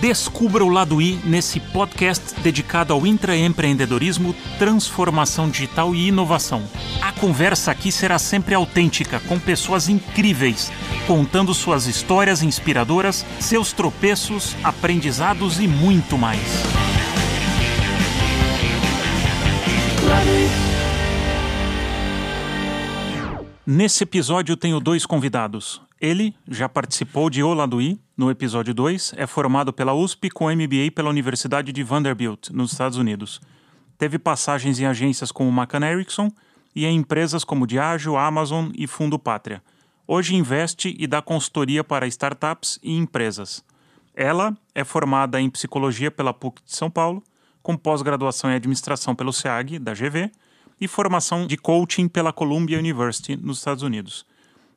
Descubra o lado I nesse podcast dedicado ao intraempreendedorismo, transformação digital e inovação. A conversa aqui será sempre autêntica, com pessoas incríveis, contando suas histórias inspiradoras, seus tropeços, aprendizados e muito mais. Nesse episódio tenho dois convidados. Ele já participou de Oladuí, no episódio 2, é formado pela USP com MBA pela Universidade de Vanderbilt, nos Estados Unidos. Teve passagens em agências como McCann Erickson e em empresas como Diageo, Amazon e Fundo Pátria. Hoje investe e dá consultoria para startups e empresas. Ela é formada em psicologia pela PUC de São Paulo, com pós-graduação em administração pelo SEAG, da GV, e formação de coaching pela Columbia University, nos Estados Unidos.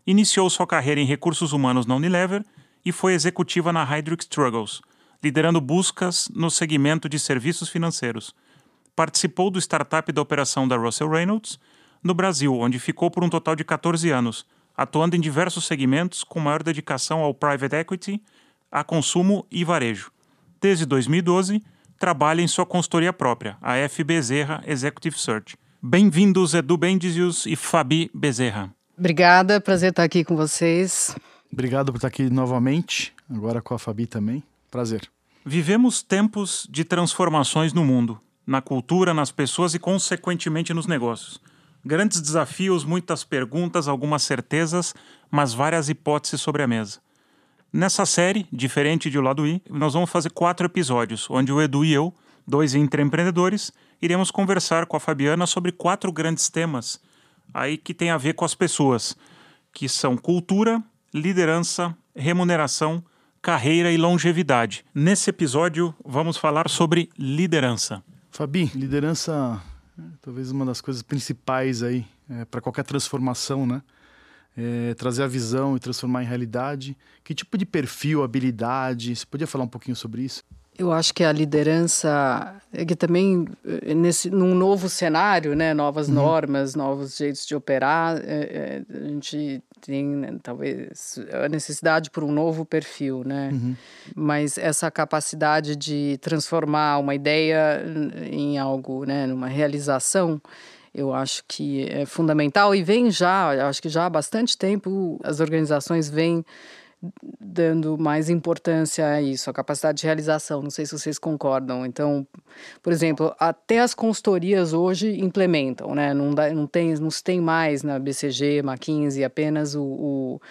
Iniciou sua carreira em recursos humanos na Unilever e foi executiva na Hydric Struggles, liderando buscas no segmento de serviços financeiros. Participou do startup da operação da Russell Reynolds no Brasil, onde ficou por um total de 14 anos, atuando em diversos segmentos com maior dedicação ao private equity, a consumo e varejo. Desde 2012, trabalha em sua consultoria própria, a F. Bezerra Executive Search. Bem-vindos, Edu Bendizius e Fabi Bezerra. Obrigada, prazer estar aqui com vocês. Obrigado por estar aqui novamente, agora com a Fabi também. Prazer. Vivemos tempos de transformações no mundo, na cultura, nas pessoas e, consequentemente, nos negócios. Grandes desafios, muitas perguntas, algumas certezas, mas várias hipóteses sobre a mesa. Nessa série, diferente de O Lado I, nós vamos fazer quatro episódios, onde o Edu e eu, dois empreendedores, iremos conversar com a Fabiana sobre quatro grandes temas aí que tem a ver com as pessoas, que são cultura, liderança, remuneração, carreira e longevidade. Nesse episódio, vamos falar sobre liderança. Fabi, liderança é talvez uma das coisas principais aí é, para qualquer transformação, né? É, trazer a visão e transformar em realidade. Que tipo de perfil, habilidade? Você podia falar um pouquinho sobre isso? Eu acho que a liderança é que também eh, nesse num novo cenário, né, novas uhum. normas, novos jeitos de operar, é, é, a gente tem né, talvez a necessidade por um novo perfil, né? Uhum. Mas essa capacidade de transformar uma ideia em algo, né, numa realização, eu acho que é fundamental e vem já, acho que já há bastante tempo as organizações vêm dando mais importância a isso, a capacidade de realização. Não sei se vocês concordam. Então, por exemplo, até as consultorias hoje implementam, né? Não, dá, não, tem, não se tem mais na BCG, McKinsey, apenas o, o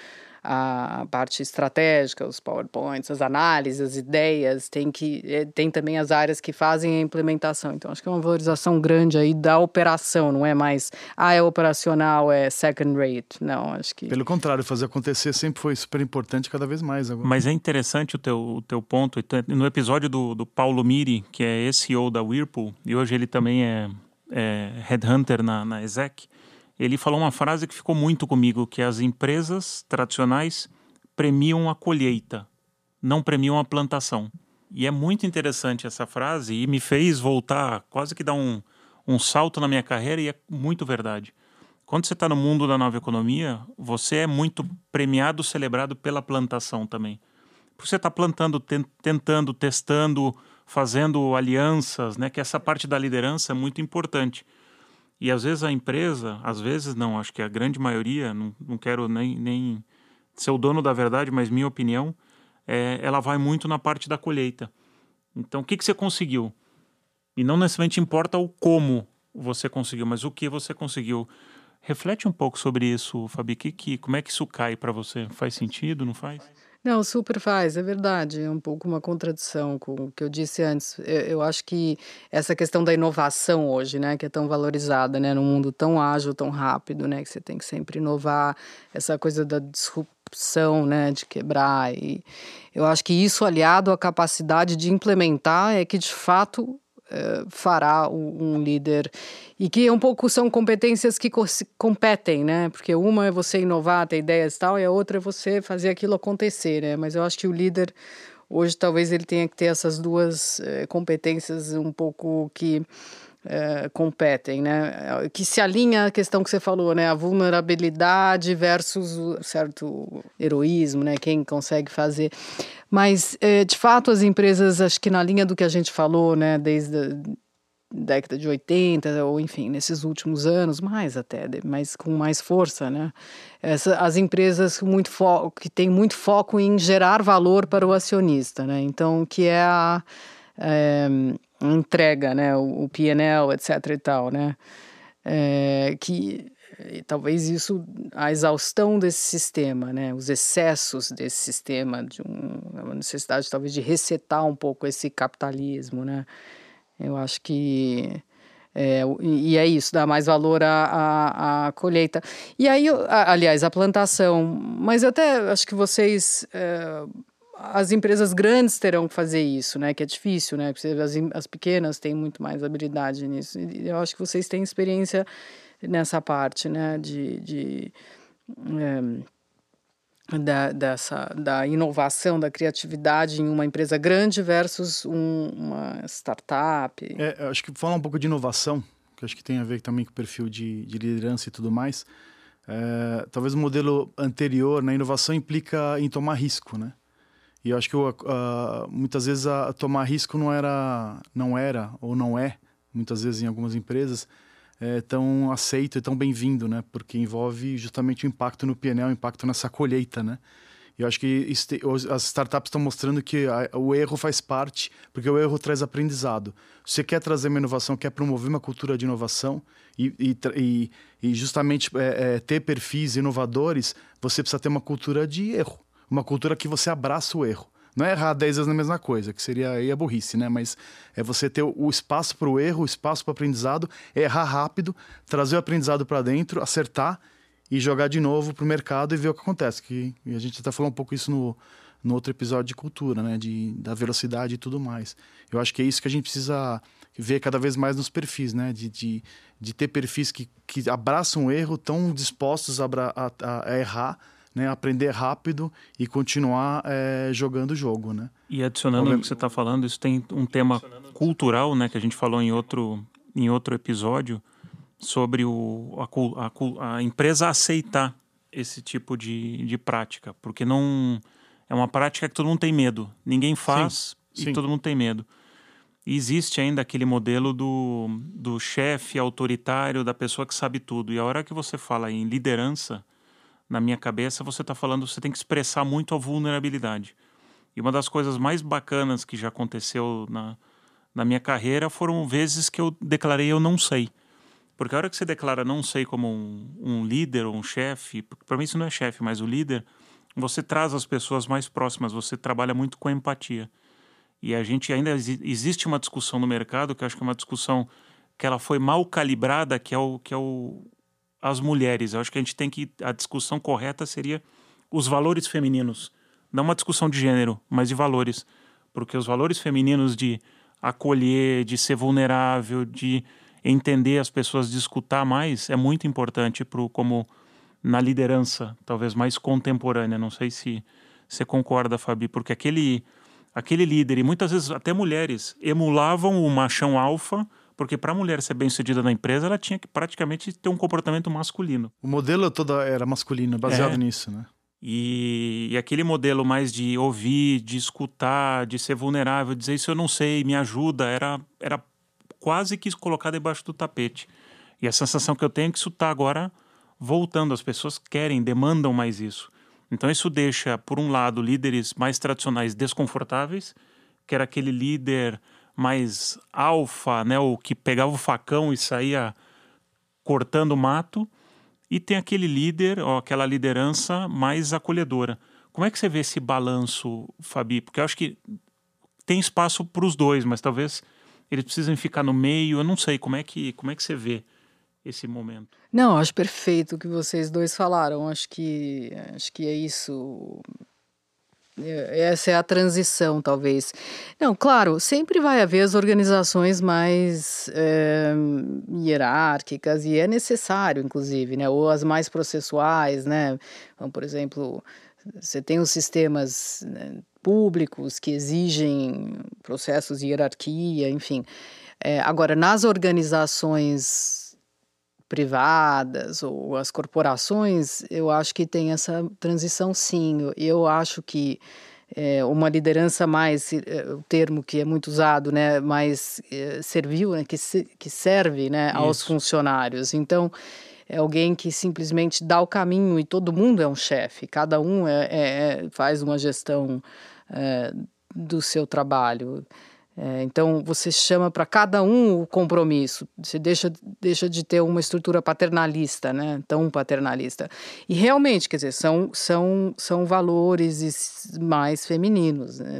a parte estratégica, os PowerPoints, as análises, as ideias, tem que é, tem também as áreas que fazem a implementação. Então acho que é uma valorização grande aí da operação, não é mais ah, é operacional, é second rate. Não, acho que Pelo contrário, fazer acontecer sempre foi super importante, cada vez mais agora. Mas é interessante o teu, o teu ponto. No episódio do, do Paulo Miri, que é CEO da Whirlpool, e hoje ele também é, é headhunter na, na Exec, ele falou uma frase que ficou muito comigo, que as empresas tradicionais premiam a colheita, não premiam a plantação. E é muito interessante essa frase e me fez voltar, quase que dar um, um salto na minha carreira e é muito verdade. Quando você está no mundo da nova economia, você é muito premiado, celebrado pela plantação também. Porque você está plantando, tentando, testando, fazendo alianças, né? Que essa parte da liderança é muito importante. E às vezes a empresa, às vezes não, acho que a grande maioria, não, não quero nem, nem ser o dono da verdade, mas minha opinião, é, ela vai muito na parte da colheita. Então, o que, que você conseguiu? E não necessariamente importa o como você conseguiu, mas o que você conseguiu. Reflete um pouco sobre isso, Fabi. Que, que, como é que isso cai para você? Faz sentido, não faz? Não, super faz, é verdade. É um pouco uma contradição com o que eu disse antes. Eu, eu, acho que essa questão da inovação hoje, né, que é tão valorizada, né, num mundo tão ágil, tão rápido, né, que você tem que sempre inovar, essa coisa da disrupção, né, de quebrar. E eu acho que isso aliado à capacidade de implementar é que de fato fará um, um, líder e que um pouco são competências que competem, né? Porque uma é você inovar, ter ideias e tal, e a outra é você fazer aquilo acontecer, né? Mas eu acho que o líder hoje talvez ele tenha que ter essas duas eh, competências um pouco que é, competem, né? Que se alinha a questão que você falou, né? A vulnerabilidade versus o certo heroísmo, né? Quem consegue fazer. Mas, é, de fato, as empresas, acho que na linha do que a gente falou, né? Desde a década de 80, ou enfim, nesses últimos anos, mais até, mas com mais força, né? Essa, as empresas muito que têm muito foco em gerar valor para o acionista, né? Então, que é a... É, entrega, né, o, o PNL, etc e tal, né, é, que talvez isso, a exaustão desse sistema, né, os excessos desse sistema, de um, uma necessidade talvez de resetar um pouco esse capitalismo, né, eu acho que é, e é isso, dá mais valor à, à, à colheita. E aí, aliás, a plantação. Mas eu até acho que vocês é, as empresas grandes terão que fazer isso, né? Que é difícil, né? As, as pequenas têm muito mais habilidade nisso. E eu acho que vocês têm experiência nessa parte, né? De, de é, da, dessa, da inovação, da criatividade em uma empresa grande versus um, uma startup. É, acho que falar um pouco de inovação, que acho que tem a ver também com o perfil de, de liderança e tudo mais. É, talvez o modelo anterior, na né, inovação implica em tomar risco, né? E eu acho que eu, uh, muitas vezes a, tomar risco não era, não era ou não é, muitas vezes em algumas empresas, é, tão aceito e tão bem-vindo, né? Porque envolve justamente o impacto no PNL, o impacto nessa colheita, né? E eu acho que as startups estão mostrando que a, o erro faz parte, porque o erro traz aprendizado. Você quer trazer uma inovação, quer promover uma cultura de inovação e, e, e justamente é, é, ter perfis inovadores, você precisa ter uma cultura de erro uma cultura que você abraça o erro. Não é errar 10 vezes na mesma coisa, que seria aí a burrice, né? Mas é você ter o espaço para o erro, o espaço para o aprendizado, errar rápido, trazer o aprendizado para dentro, acertar e jogar de novo para o mercado e ver o que acontece. Que, e a gente até falou um pouco isso no, no outro episódio de cultura, né? De, da velocidade e tudo mais. Eu acho que é isso que a gente precisa ver cada vez mais nos perfis, né? De, de, de ter perfis que, que abraçam o erro, tão dispostos a, a, a errar né, aprender rápido e continuar é, jogando o jogo, né? E adicionando o que você está falando, isso tem um tema cultural, né, que a gente falou em outro, em outro episódio, sobre o, a, a, a empresa aceitar esse tipo de, de prática, porque não é uma prática que todo mundo tem medo, ninguém faz sim, e sim. todo mundo tem medo. E existe ainda aquele modelo do, do chefe autoritário, da pessoa que sabe tudo. E a hora que você fala em liderança, na minha cabeça, você está falando, você tem que expressar muito a vulnerabilidade. E uma das coisas mais bacanas que já aconteceu na, na minha carreira foram vezes que eu declarei eu não sei. Porque a hora que você declara não sei como um, um líder ou um chefe, para mim isso não é chefe, mas o líder, você traz as pessoas mais próximas, você trabalha muito com empatia. E a gente ainda existe uma discussão no mercado que eu acho que é uma discussão que ela foi mal calibrada, que é o que é o, as mulheres. Eu acho que a gente tem que. A discussão correta seria os valores femininos. Não uma discussão de gênero, mas de valores. Porque os valores femininos de acolher, de ser vulnerável, de entender as pessoas, de escutar mais, é muito importante pro, como na liderança, talvez mais contemporânea. Não sei se você concorda, Fabi, porque aquele, aquele líder, e muitas vezes até mulheres, emulavam o machão alfa porque para a mulher ser bem sucedida na empresa, ela tinha que praticamente ter um comportamento masculino. O modelo todo era masculino, baseado é. nisso, né? E, e, aquele modelo mais de ouvir, de escutar, de ser vulnerável, dizer isso eu não sei, me ajuda, era, era quase que colocar debaixo do tapete. E a sensação que eu tenho é que isso está agora voltando, as pessoas querem, demandam mais isso. Então isso deixa, por um lado, líderes mais tradicionais desconfortáveis, que era aquele líder mais alfa, né, o que pegava o facão e saía cortando mato, e tem aquele líder, ou aquela liderança mais acolhedora. Como é que você vê esse balanço, Fabi? Porque eu acho que tem espaço para os dois, mas talvez eles precisem ficar no meio. Eu não sei como é que como é que você vê esse momento. Não, acho perfeito o que vocês dois falaram. Acho que acho que é isso. É, essa é a transição, talvez. Não, claro, sempre vai haver as organizações mais é, hierárquicas, e é necessário, inclusive, né? Ou as mais processuais, né? Então, por exemplo, você tem os sistemas né, públicos que exigem processos de hierarquia, enfim. É, agora, nas organizações privadas ou as corporações, eu acho que tem essa transição sim. Eu acho que é, uma liderança mais, é, o termo que é muito usado, né, mais é, servil, né, que, se, que serve né, aos funcionários. Então, é alguém que simplesmente dá o caminho e todo mundo é um chefe, cada um é, é, é faz uma gestão do seu trabalho. É, então você chama para cada um o compromisso, você deixa, deixa de ter uma estrutura paternalista, né? tão paternalista. E realmente, quer dizer, são, são, são valores mais femininos, né?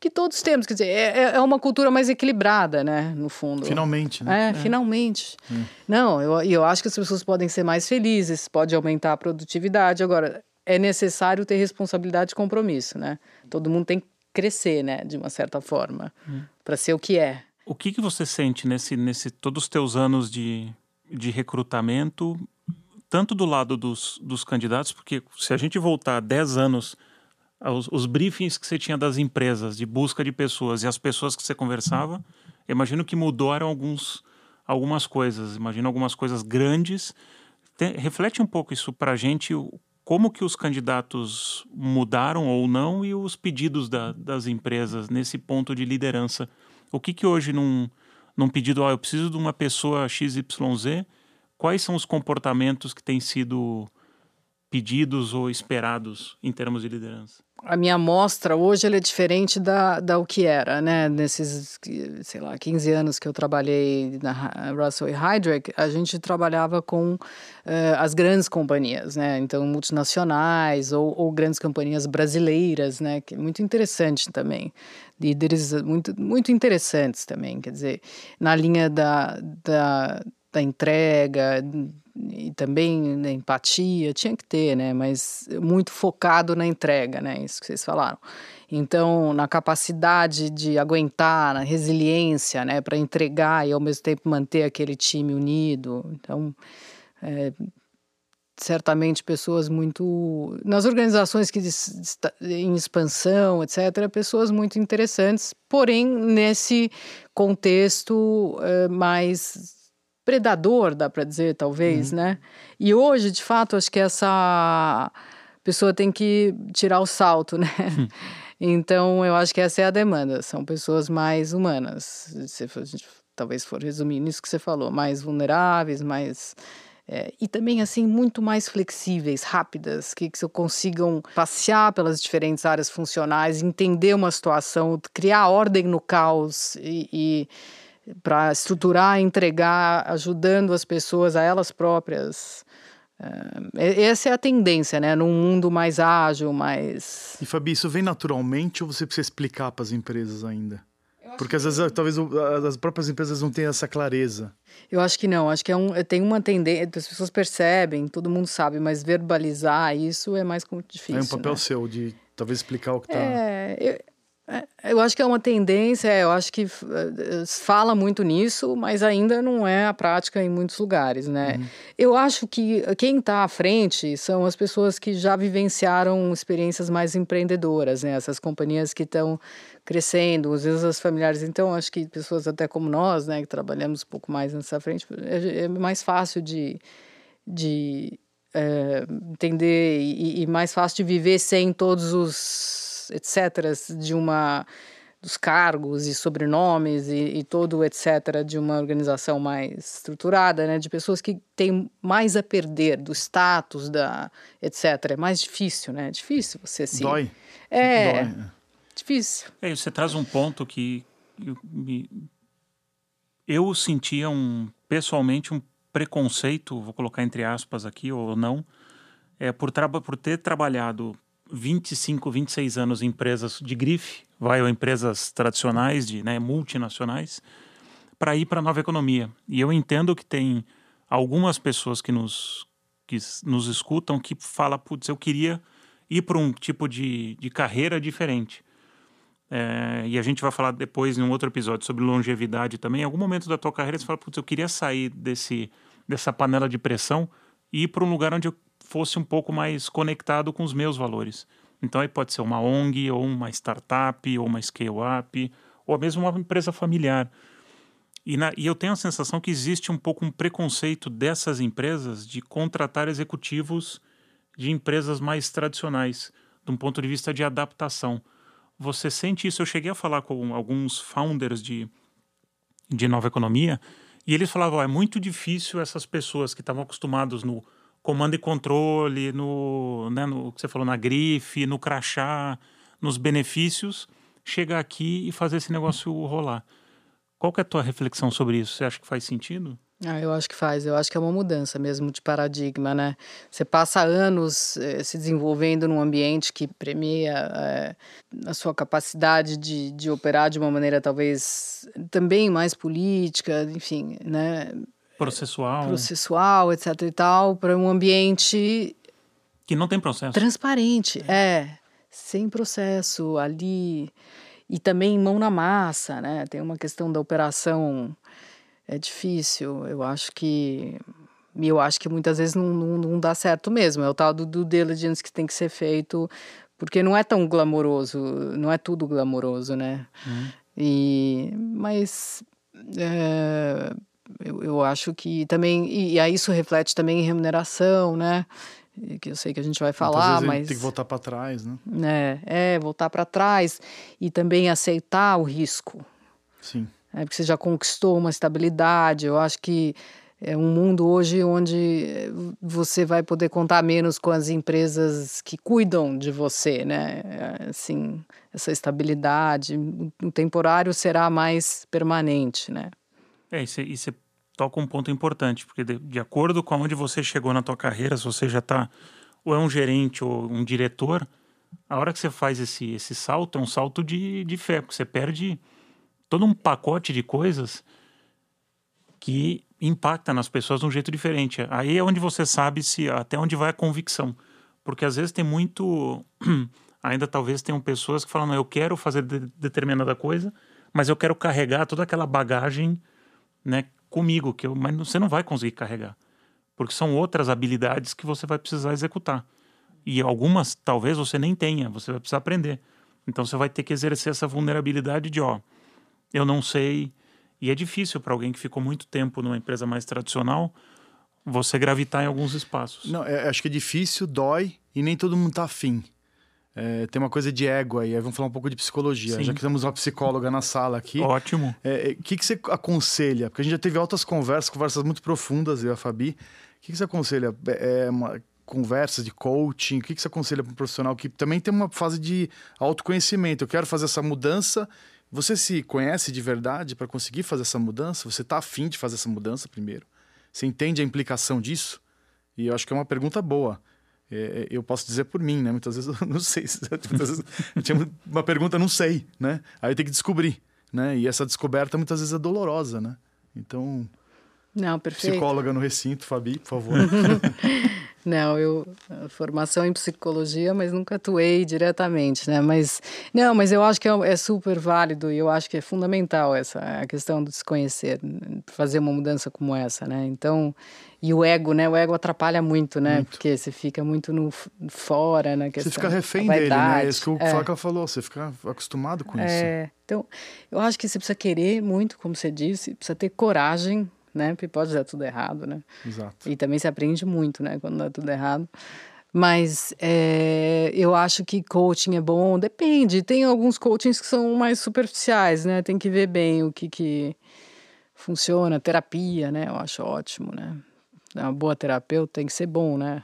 que todos temos, quer dizer, é, é, é uma cultura mais equilibrada, né? no fundo. Finalmente, né? É, é. finalmente. É. Não, eu, eu acho que as pessoas podem ser mais felizes, pode aumentar a produtividade, agora é necessário ter responsabilidade e compromisso, né? Todo mundo tem que crescer, né, de uma certa forma, hum. para ser o que é. O que, que você sente nesse, nesse todos os teus anos de, de recrutamento, tanto do lado dos, dos candidatos, porque se a gente voltar 10 anos os, os, briefings que você tinha das empresas de busca de pessoas e as pessoas que você conversava, imagino que mudaram alguns, algumas coisas, imagino algumas coisas grandes. Tem, reflete um pouco isso para a gente, como que os candidatos mudaram ou não e os pedidos da, das empresas nesse ponto de liderança. O que que hoje num, num pedido, ah, eu preciso de uma pessoa XYZ, quais são os comportamentos que têm sido pedidos ou esperados em termos de liderança? a minha amostra hoje é diferente da, da o que era, né? Nesses, sei lá, 15 anos que eu trabalhei na Russell e Heidrick, a gente trabalhava com uh, as grandes companhias, né? Então, multinacionais ou, ou grandes companhias brasileiras, né? Que é muito interessante também. Líderes muito, muito interessantes também, quer dizer, na linha da, da, da entrega, e também né, empatia, tinha que ter, né? Mas muito focado na entrega, né? Isso que vocês falaram. Então, na capacidade de aguentar, na resiliência, né? Para entregar e ao mesmo tempo manter aquele time unido. Então, é, certamente pessoas muito nas organizações que em expansão etc pessoas muito interessantes porém nesse contexto é, mais predador, dá para dizer, talvez, uhum. né? E hoje, de fato, acho que essa pessoa tem que tirar o salto, né? Hum. Então, eu acho que essa é a demanda. São pessoas mais humanas. Se for, talvez for resumir nisso que você falou, mais vulneráveis, mais é, e também assim muito mais flexíveis, rápidas, que, que consigam passear pelas diferentes áreas funcionais, entender uma situação, criar ordem no caos e, e para estruturar, entregar, ajudando as pessoas a elas próprias. É, essa é a tendência, né? Num mundo mais ágil, mais. E Fabi, isso vem naturalmente ou você precisa explicar para as empresas ainda? Porque às vezes talvez as próprias empresas não tenham essa clareza. Eu acho que não, acho que é um, tem uma tendência, as pessoas percebem, todo mundo sabe, mas verbalizar isso é mais difícil. É um papel né? seu de talvez explicar o que está. É, eu, é, eu acho que é uma tendência, eu acho que eh, fala muito nisso, mas ainda não é a prática em muitos lugares, né? Uhum. Eu acho que quem está à frente são as pessoas que já vivenciaram experiências mais empreendedoras, né? Essas companhias que estão crescendo, às vezes as familiares. Então, acho que pessoas até como nós, né, que trabalhamos um pouco mais nessa frente, é, é mais fácil de, de é, entender e, e mais fácil de viver sem todos os etc., de uma dos cargos e sobrenomes e, e, todo etc de uma organização mais estruturada, né, de pessoas que têm mais a perder do status da etc é mais difícil, né? É difícil você se dói. É. Dói. Difícil. É, você traz um ponto que eu, me, eu sentia um pessoalmente um preconceito, vou colocar entre aspas aqui ou não, é por, por ter trabalhado 25, 26 anos em empresas de grife, vai ou empresas tradicionais, de né, multinacionais, para ir para a nova economia. E eu entendo que tem algumas pessoas que nos, que nos escutam que falam, putz, eu queria ir para um tipo de, de carreira diferente. É, e a gente vai falar depois em um outro episódio sobre longevidade também. Em algum momento da tua carreira você fala, putz, eu queria sair desse, dessa panela de pressão e ir para um lugar onde eu fosse um pouco mais conectado com os meus valores. Então aí pode ser uma ONG, ou uma startup, ou uma scale-up, ou mesmo uma empresa familiar. E, na, e eu tenho a sensação que existe um pouco um preconceito dessas empresas de contratar executivos de empresas mais tradicionais, de um ponto de vista de adaptação. Você sente isso? Eu cheguei a falar com alguns founders de, de nova economia e eles falavam: oh, é muito difícil essas pessoas que estavam acostumados no comando e controle, no, né, no que você falou, na grife, no crachá, nos benefícios, chegar aqui e fazer esse negócio rolar. Qual que é a tua reflexão sobre isso? Você acha que faz sentido? Ah, eu acho que faz. Eu acho que é uma mudança mesmo de paradigma, né? Você passa anos eh, se desenvolvendo num ambiente que premia eh, a sua capacidade de, de operar de uma maneira talvez também mais política, enfim, né? Processual. Processual, etc e tal, para um ambiente... Que não tem processo. Transparente, é. é. Sem processo, ali... E também mão na massa, né? Tem uma questão da operação é difícil. Eu acho que. Eu acho que muitas vezes não, não, não dá certo mesmo. É o tal do due diligence que tem que ser feito, porque não é tão glamouroso, não é tudo glamouroso, né? Hum. E, mas é, eu, eu acho que também. E, e aí isso reflete também em remuneração, né? que eu sei que a gente vai falar, mas tem que voltar para trás, né? É, é voltar para trás e também aceitar o risco. Sim né, porque você já conquistou uma estabilidade. Eu acho que é um mundo hoje onde você vai poder contar menos com as empresas que cuidam de você, né? Assim, essa estabilidade, o temporário será mais permanente, né? É, e você toca um ponto importante, porque de, de, acordo com onde você chegou na tua carreira, se você já está ou é um gerente ou um diretor, a hora que você faz esse, esse salto, é um salto de, de fé, porque você perde todo um pacote de coisas que impacta nas pessoas de um jeito diferente. Aí é onde você sabe se até onde vai a convicção. Porque às vezes tem muito. Ainda talvez tenham pessoas que falam, eu quero fazer de determinada coisa, mas eu quero carregar toda aquela bagagem né, comigo, que eu, mas você não vai conseguir carregar. Porque são outras habilidades que você vai precisar executar. E algumas talvez você nem tenha, você vai precisar aprender. Então você vai ter que exercer essa vulnerabilidade de, ó, eu não sei. E é difícil para alguém que ficou muito tempo numa empresa mais tradicional você gravitar em alguns espaços. Não, é, acho que é difícil, dói e nem todo mundo tá afim. É, tem uma coisa de ego aí, aí vamos falar um pouco de psicologia. Sim. Já que temos uma psicóloga na sala aqui. Ótimo. O é, é, que, que você aconselha? Porque a gente já teve altas conversas, conversas muito profundas, eu e a Fabi. O que, que você aconselha? É, é uma conversa de coaching? O que, que você aconselha para um profissional que também tem uma fase de autoconhecimento? Eu quero fazer essa mudança você se conhece de verdade para conseguir fazer essa mudança? Você está afim de fazer essa mudança primeiro? Você entende a implicação disso? E eu acho que é uma pergunta boa. É, é eu posso dizer por mim, né? Muitas vezes eu não sei. Muitas vezes eu tinha uma pergunta, não sei, né? Aí tem que descobrir, né? E essa descoberta muitas vezes é dolorosa, né? Então, não, perfeito. Psicóloga no recinto, Fabi, por favor. Não, eu formação em psicologia, mas nunca atuei diretamente, né? Mas não, mas eu acho que é, é, super válido e eu acho que é fundamental essa a questão de se conhecer, fazer uma mudança como essa, né? Então, e o ego, né? O ego atrapalha muito, né? Muito. Porque você fica muito no fora, né? Você fica refém dele, né? É isso que o é. Falou, você fica acostumado com é. isso. Então, eu acho que você precisa querer muito, como você disse, precisa ter coragem né? Porque pode dar tudo errado, né? Exato. E também se aprende muito, né? Quando dá tudo errado. Mas é, eu acho que coaching é bom, depende. Tem alguns coachings que são mais superficiais, né? Tem que ver bem o que, que funciona. Terapia, né? Eu acho ótimo, né? Uma boa terapeuta tem que ser bom, né?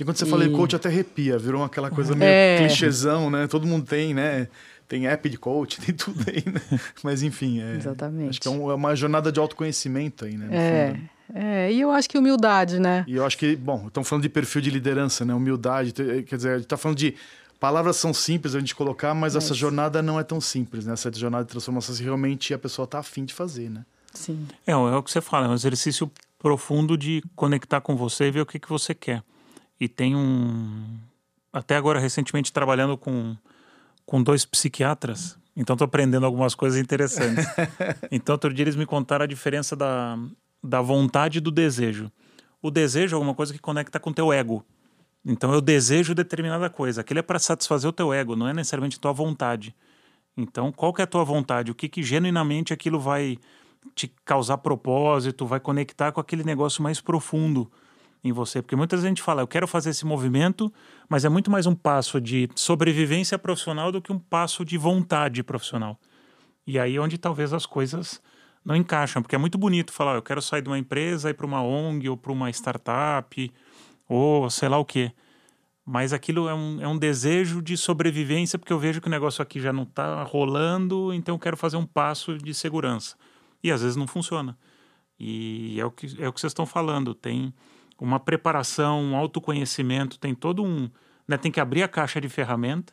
E quando você e... fala em coach, até arrepia, virou aquela coisa meio é... clichêzão, né? Todo mundo tem, né? Tem app de coach, tem tudo aí, né? Mas enfim, é, Exatamente. acho que é, um, é, uma jornada de autoconhecimento aí, né? É, é, e eu acho que humildade, né? E eu acho que, bom, estamos falando de perfil de liderança, né? Humildade, quer dizer, a gente está falando de palavras são simples a gente colocar, mas, mas, essa jornada não é tão simples, né? Essa jornada de transformação, se realmente a pessoa está afim de fazer, né? Sim. É, é o que você fala, é um exercício profundo de conectar com você e ver o que, que você quer. E tem um. Até agora, recentemente, trabalhando com com dois psiquiatras, então estou aprendendo algumas coisas interessantes. então, outro dia eles me contaram a diferença da, da vontade e do desejo. O desejo é alguma coisa que conecta com o teu ego. Então, eu desejo determinada coisa. Aquilo é para satisfazer o teu ego, não é necessariamente tua vontade. Então, qual que é a tua vontade? O que, que genuinamente aquilo vai te causar propósito, vai conectar com aquele negócio mais profundo em você. Porque muitas vezes a gente fala, eu quero fazer esse movimento, mas é muito mais um passo de sobrevivência profissional do que um passo de vontade profissional. E aí é onde talvez as coisas não encaixam, porque é muito bonito falar, eu quero sair de uma empresa e para uma ONG ou para uma startup ou sei lá o quê. Mas aquilo é um, é um desejo de sobrevivência, porque eu vejo que o negócio aqui já não está rolando, então eu quero fazer um passo de segurança. E às vezes não funciona. E é o que, é o que vocês estão falando. Tem uma preparação, um autoconhecimento, tem todo um. Né, tem que abrir a caixa de ferramenta,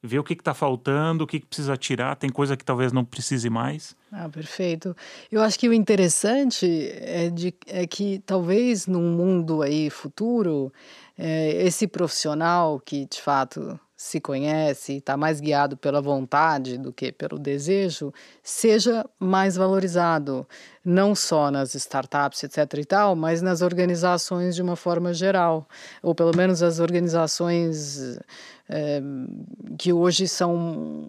ver o que está faltando, o que, que, precisa tirar, tem coisa que talvez não precise mais. Ah, perfeito. Eu acho que o interessante é, de, é que talvez num mundo aí futuro, é, esse profissional que de fato se conhece, está mais guiado pela vontade do que pelo desejo, seja mais valorizado, não só nas startups, etc. e tal, mas nas organizações de uma forma geral, ou pelo menos as organizações é, que hoje são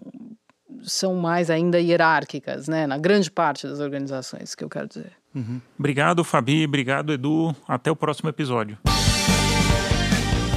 são mais ainda hierárquicas, né? Na grande parte das organizações, que eu quero dizer. Uhum. Obrigado, Fabi. Obrigado, Edu. Até o próximo episódio.